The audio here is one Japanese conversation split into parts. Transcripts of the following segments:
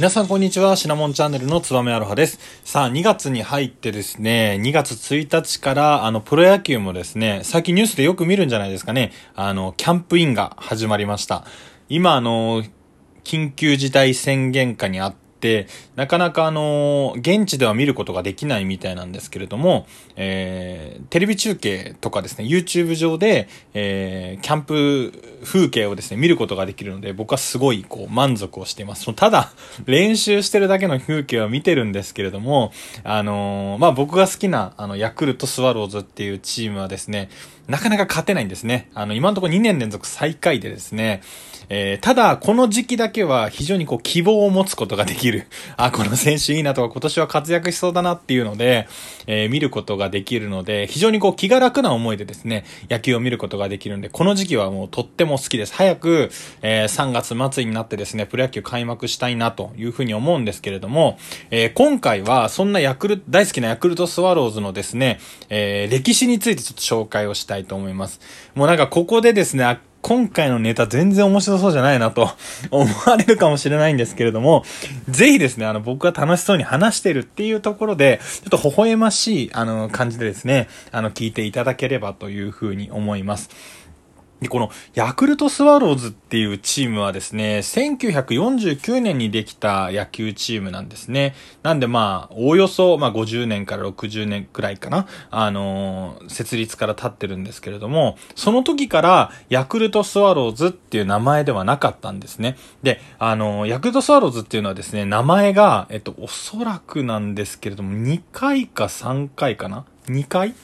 皆さんこんにちは。シナモンチャンネルのつばめアロハです。さあ、2月に入ってですね、2月1日から、あの、プロ野球もですね、最近ニュースでよく見るんじゃないですかね。あの、キャンプインが始まりました。今、あの、緊急事態宣言下にあって、、なかなかあの、現地では見ることができないみたいなんですけれども、えー、テレビ中継とかですね、YouTube 上で、えー、キャンプ風景をですね、見ることができるので、僕はすごいこう満足をしています。ただ、練習してるだけの風景は見てるんですけれども、あのー、まあ、僕が好きな、あの、ヤクルトスワローズっていうチームはですね、なかなか勝てないんですね。あの、今のところ2年連続最下位でですね、えー、ただ、この時期だけは非常にこう希望を持つことができる。あ、この選手いいなとか今年は活躍しそうだなっていうので、えー、見ることができるので、非常にこう気が楽な思いでですね、野球を見ることができるんで、この時期はもうとっても好きです。早く、えー、3月末になってですね、プロ野球開幕したいなというふうに思うんですけれども、えー、今回はそんなヤクル、大好きなヤクルトスワローズのですね、え、歴史についてちょっと紹介をしたいと思います。もうなんかここでですね、今回のネタ全然面白そうじゃないなと 思われるかもしれないんですけれども、ぜひですね、あの、僕が楽しそうに話してるっていうところで、ちょっと微笑ましい、あの、感じでですね、あの、聞いていただければというふうに思います。で、このヤクルトスワローズっていうチームはですね、1949年にできた野球チームなんですね。なんでまあ、おおよそ、まあ50年から60年くらいかな、あのー、設立から経ってるんですけれども、その時からヤクルトスワローズっていう名前ではなかったんですね。で、あのー、ヤクルトスワローズっていうのはですね、名前が、えっと、おそらくなんですけれども、2回か3回かな ?2 回？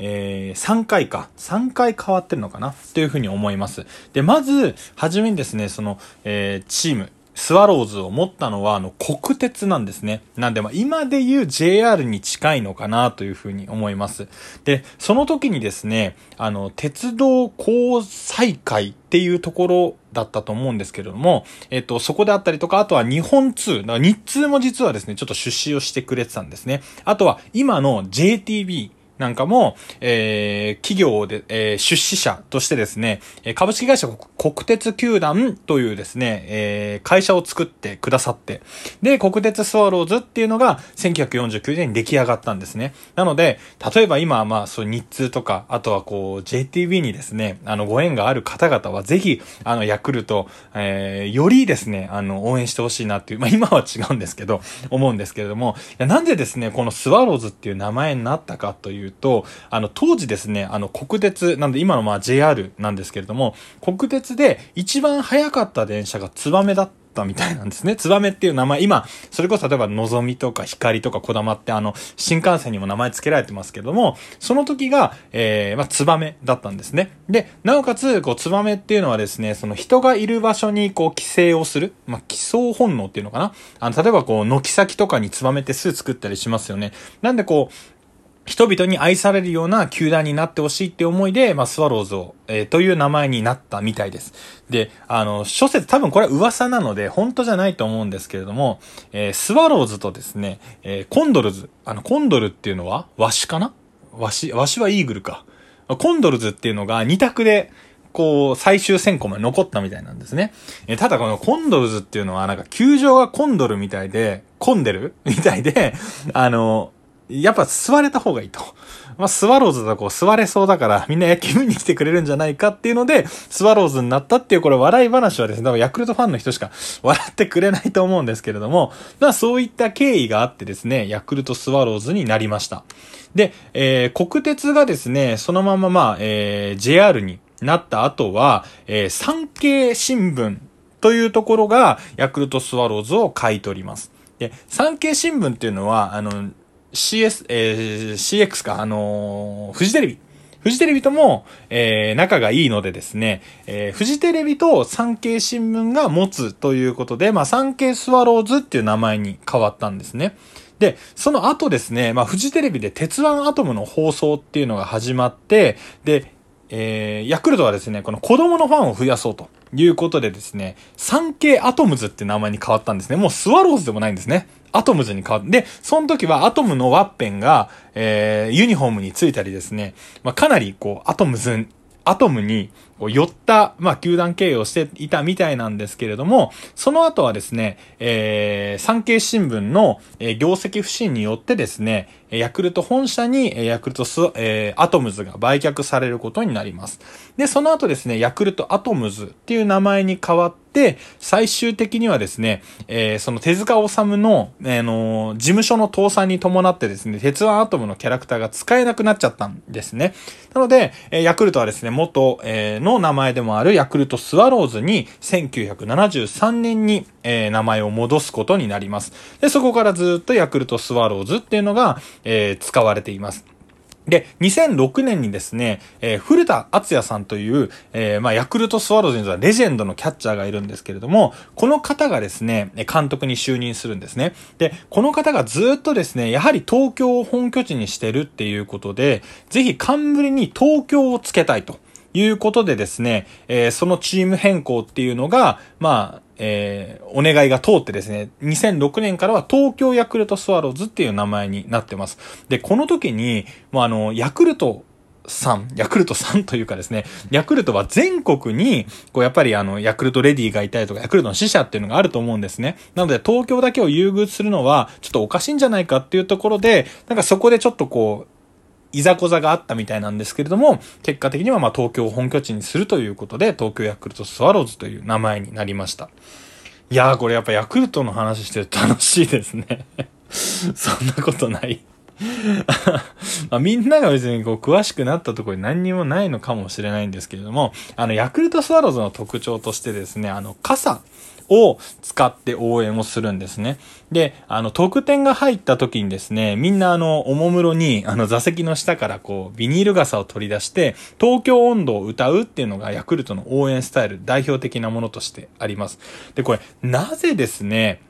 えー、3回か。3回変わってるのかな？というふうに思います。で、まず、はじめにですね、その、えー、チーム、スワローズを持ったのは、あの、国鉄なんですね。なんで、まあ、今で言う JR に近いのかなというふうに思います。で、その時にですね、あの、鉄道交際会っていうところだったと思うんですけれども、えっと、そこであったりとか、あとは日本通、だから日通も実はですね、ちょっと出資をしてくれてたんですね。あとは、今の JTB、なんかも、えー、企業で、えー、出資者としてですね、株式会社国鉄球団というですね、えー、会社を作ってくださって、で、国鉄スワローズっていうのが1949年に出来上がったんですね。なので、例えば今はまあ、そう日通とか、あとはこう、JTB にですね、あの、ご縁がある方々はぜひ、あの、ヤクルト、えー、よりですね、あの、応援してほしいなっていう、まあ今は違うんですけど、思うんですけれども、いやなんでですね、このスワローズっていう名前になったかというと、あの、当時ですね、あの、国鉄、なんで今のまあ JR なんですけれども、国鉄で一番早かった電車がツバメだったみたいなんですね。ツバメっていう名前、今、それこそ例えば、のぞみとか光とかこだまってあの、新幹線にも名前付けられてますけども、その時が、えー、まあ、ツバメだったんですね。で、なおかつ、こう、ツバメっていうのはですね、その人がいる場所に、こう、寄生をする、まあ、寄生本能っていうのかなあの、例えばこう、軒先とかにツバメって巣作ったりしますよね。なんでこう、人々に愛されるような球団になってほしいって思いで、まあ、スワローズを、えー、という名前になったみたいです。で、あの、諸説、多分これは噂なので、本当じゃないと思うんですけれども、えー、スワローズとですね、えー、コンドルズ、あの、コンドルっていうのは、ワシかな？ワシ、ワシはイーグルか。コンドルズっていうのが二択で、こう、最終選考まで残ったみたいなんですね。えただこのコンドルズっていうのは、なんか球場がコンドルみたいで、混んでるみたいで、あの、やっぱ座れた方がいいと。まあ、スワローズだとこう座れそうだからみんな野球見に来てくれるんじゃないかっていうので、スワローズになったっていうこれ笑い話はですね、多分ヤクルトファンの人しか 笑ってくれないと思うんですけれども、まあそういった経緯があってですね、ヤクルトスワローズになりました。で、えー、国鉄がですね、そのまままあ、えー、JR になった後は、えー、産経新聞というところがヤクルトスワローズを買い取ります。で、産経新聞っていうのは、あの、CS、えー、CX か、あのー、フジテレビ。フジテレビとも、えー、仲がいいのでですね、えー、フジテレビと産経新聞が持つということで、まあ、産経スワローズっていう名前に変わったんですね。で、その後ですね、まあ、フジテレビで鉄腕アトムの放送っていうのが始まって、で、えー、ヤクルトはですね、この子供のファンを増やそうということでですね、産経アトムズって名前に変わったんですね。もうスワローズでもないんですね。アトムズに変わって、で、その時はアトムのワッペンが、えー、ユニフォームについたりですね、まあ、かなりこう、アトムズ、アトムにこう寄った、まあ、球団経営をしていたみたいなんですけれども、その後はですね、えー、産経新聞の、えー、業績不振によってですね、ヤクルト本社に、ヤクルトス、えー、アトムズが売却されることになります。で、その後ですね、ヤクルトアトムズっていう名前に変わって、最終的にはですね、えー、その手塚治虫の、えー、の、事務所の倒産に伴ってですね、鉄腕アトムのキャラクターが使えなくなっちゃったんですね。なので、えー、ヤクルトはですね、元、えー、のの名前でもあるヤクルトスワローズに1973年に、えー、名前を戻すことになります。で、そこからずっとヤクルトスワローズっていうのが、えー、使われています。で、2006年にですね、えー、古田敦也さんという、えー、まあ、ヤクルトスワローズにはレジェンドのキャッチャーがいるんですけれども、この方がですね、監督に就任するんですね。で、この方がずっとですね、やはり東京を本拠地にしてるっていうことで、ぜひ冠に東京をつけたいと。いうことでですね、えー、そのチーム変更っていうのが、まあ、えー、お願いが通ってですね、2006年からは東京ヤクルトスワローズっていう名前になってます。で、この時に、もうあの、ヤクルトさん、ヤクルトさんというかですね、ヤクルトは全国に、こうやっぱりあの、ヤクルトレディがいたりとか、ヤクルトの死者っていうのがあると思うんですね。なので、東京だけを優遇するのは、ちょっとおかしいんじゃないかっていうところで、なんかそこでちょっとこう、いざこざがあったみたいなんですけれども、結果的にはま東京を本拠地にするということで、東京ヤクルトスワローズという名前になりました。いやーこれやっぱヤクルトの話してると楽しいですね そんなことないま あ、みんなが別にこう詳しくなったところに何にもないのかもしれないんですけれども、あの、ヤクルトスワローズの特徴としてですね、あの、傘を使って応援をするんですね。で、あの、得点が入った時にですね、みんなあの、おもむろに、あの、座席の下からこう、ビニール傘を取り出して、東京温度を歌うっていうのがヤクルトの応援スタイル、代表的なものとしてあります。で、これ、なぜですね、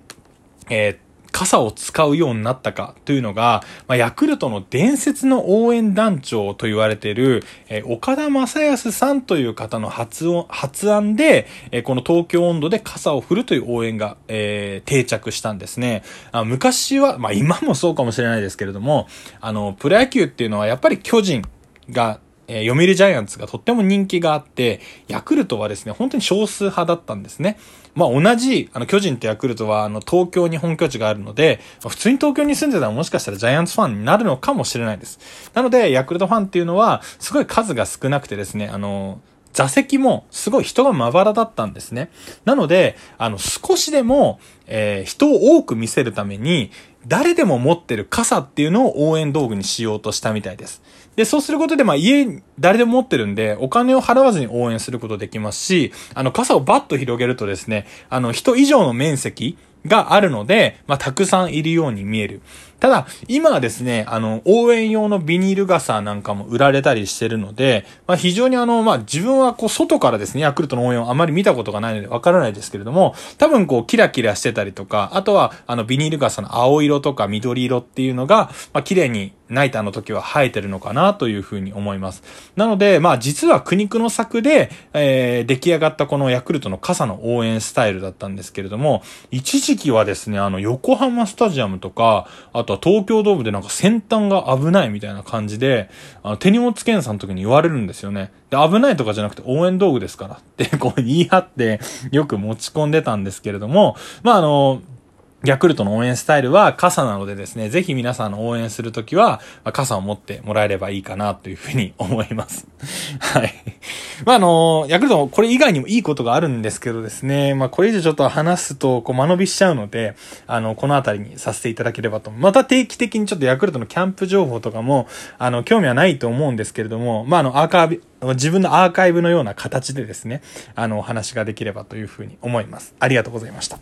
えー傘を使うようになったかというのが、まあ、ヤクルトの伝説の応援団長と言われている、えー、岡田正康さんという方の発音、発案で、えー、この東京温度で傘を振るという応援が、えー、定着したんですね。あ昔は、まあ、今もそうかもしれないですけれども、あの、プロ野球っていうのはやっぱり巨人がえー、読売ジャイアンツがとっても人気があって、ヤクルトはですね、本当に少数派だったんですね。まあ同じ、あの、巨人とヤクルトは、あの、東京に本拠地があるので、ま、普通に東京に住んでたらもしかしたらジャイアンツファンになるのかもしれないです。なので、ヤクルトファンっていうのは、すごい数が少なくてですね、あの、座席もすごい人がまばらだったんですね。なので、あの、少しでも、えー、人を多く見せるために、誰でも持ってる傘っていうのを応援道具にしようとしたみたいです。で、そうすることで、まあ家、誰でも持ってるんで、お金を払わずに応援することできますし、あの、傘をバッと広げるとですね、あの、人以上の面積があるので、まあ、たくさんいるように見える。ただ、今はですね、あの、応援用のビニール傘なんかも売られたりしてるので、まあ、非常にあの、まあ、自分はこう、外からですね、ヤクルトの応援をあまり見たことがないのでわからないですけれども、多分こう、キラキラしてたりとか、あとは、あの、ビニール傘の青色とか緑色っていうのが、まあ、綺麗にナイターの時は生えてるのかなというふうに思います。なので、まあ実は苦肉の策で、えー、出来上がったこのヤクルトの傘の応援スタイルだったんですけれども、一時期はですね、あの横浜スタジアムとか、あは東京ドームでなんか先端が危ないみたいな感じで、あの手荷物検査の時に言われるんですよね。で、危ないとかじゃなくて応援道具ですからってこう言い張ってよく持ち込んでたんですけれども、まああの、ヤクルトの応援スタイルは傘なのでですね、ぜひ皆さんの応援するときは、まあ、傘を持ってもらえればいいかなというふうに思います。はい。まあ、あの、ヤクルトこれ以外にもいいことがあるんですけどですね、まあ、これ以上ちょっと話すと、こう、間延びしちゃうので、あの、このあたりにさせていただければと。また定期的にちょっとヤクルトのキャンプ情報とかも、あの、興味はないと思うんですけれども、まあ、あの、アーカイブ、自分のアーカイブのような形でですね、あの、お話ができればというふうに思います。ありがとうございました。